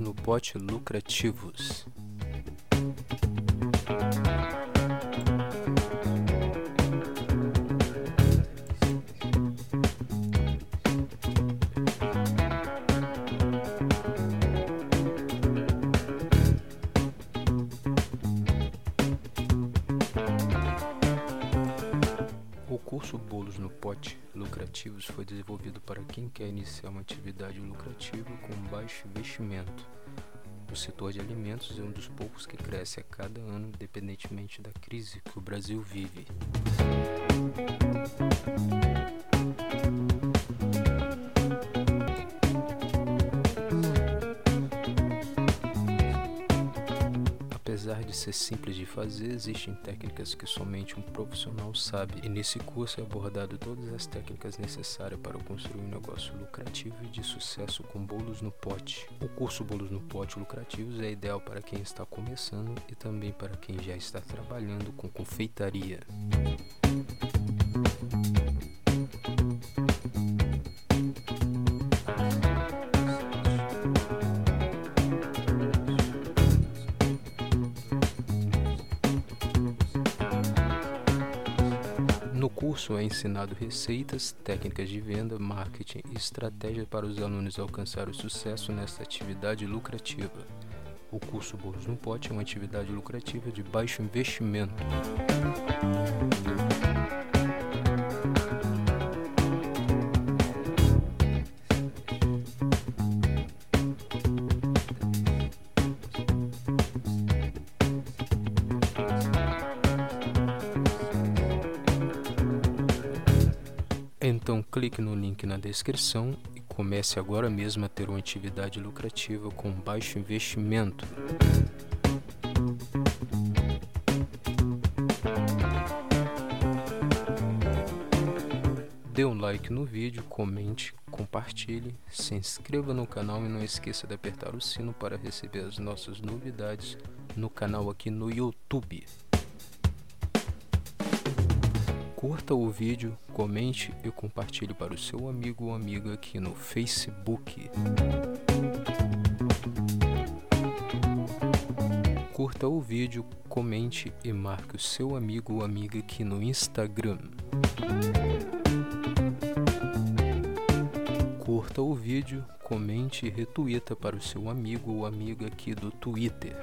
no pote lucrativos. Curso Bolos no Pote Lucrativos foi desenvolvido para quem quer iniciar uma atividade lucrativa com baixo investimento. O setor de alimentos é um dos poucos que cresce a cada ano, independentemente da crise que o Brasil vive. Apesar de ser simples de fazer, existem técnicas que somente um profissional sabe, e nesse curso é abordado todas as técnicas necessárias para construir um negócio lucrativo e de sucesso com bolos no pote. O curso Bolos no Pote Lucrativos é ideal para quem está começando e também para quem já está trabalhando com confeitaria. Curso é ensinado receitas, técnicas de venda, marketing e estratégia para os alunos alcançar o sucesso nesta atividade lucrativa. O curso Bolos no Pote é uma atividade lucrativa de baixo investimento. Então clique no link na descrição e comece agora mesmo a ter uma atividade lucrativa com baixo investimento. Dê um like no vídeo, comente, compartilhe, se inscreva no canal e não esqueça de apertar o sino para receber as nossas novidades no canal aqui no YouTube. Curta o vídeo, comente e compartilhe para o seu amigo ou amiga aqui no Facebook. Curta o vídeo, comente e marque o seu amigo ou amiga aqui no Instagram. Curta o vídeo, comente e retuita para o seu amigo ou amiga aqui do Twitter.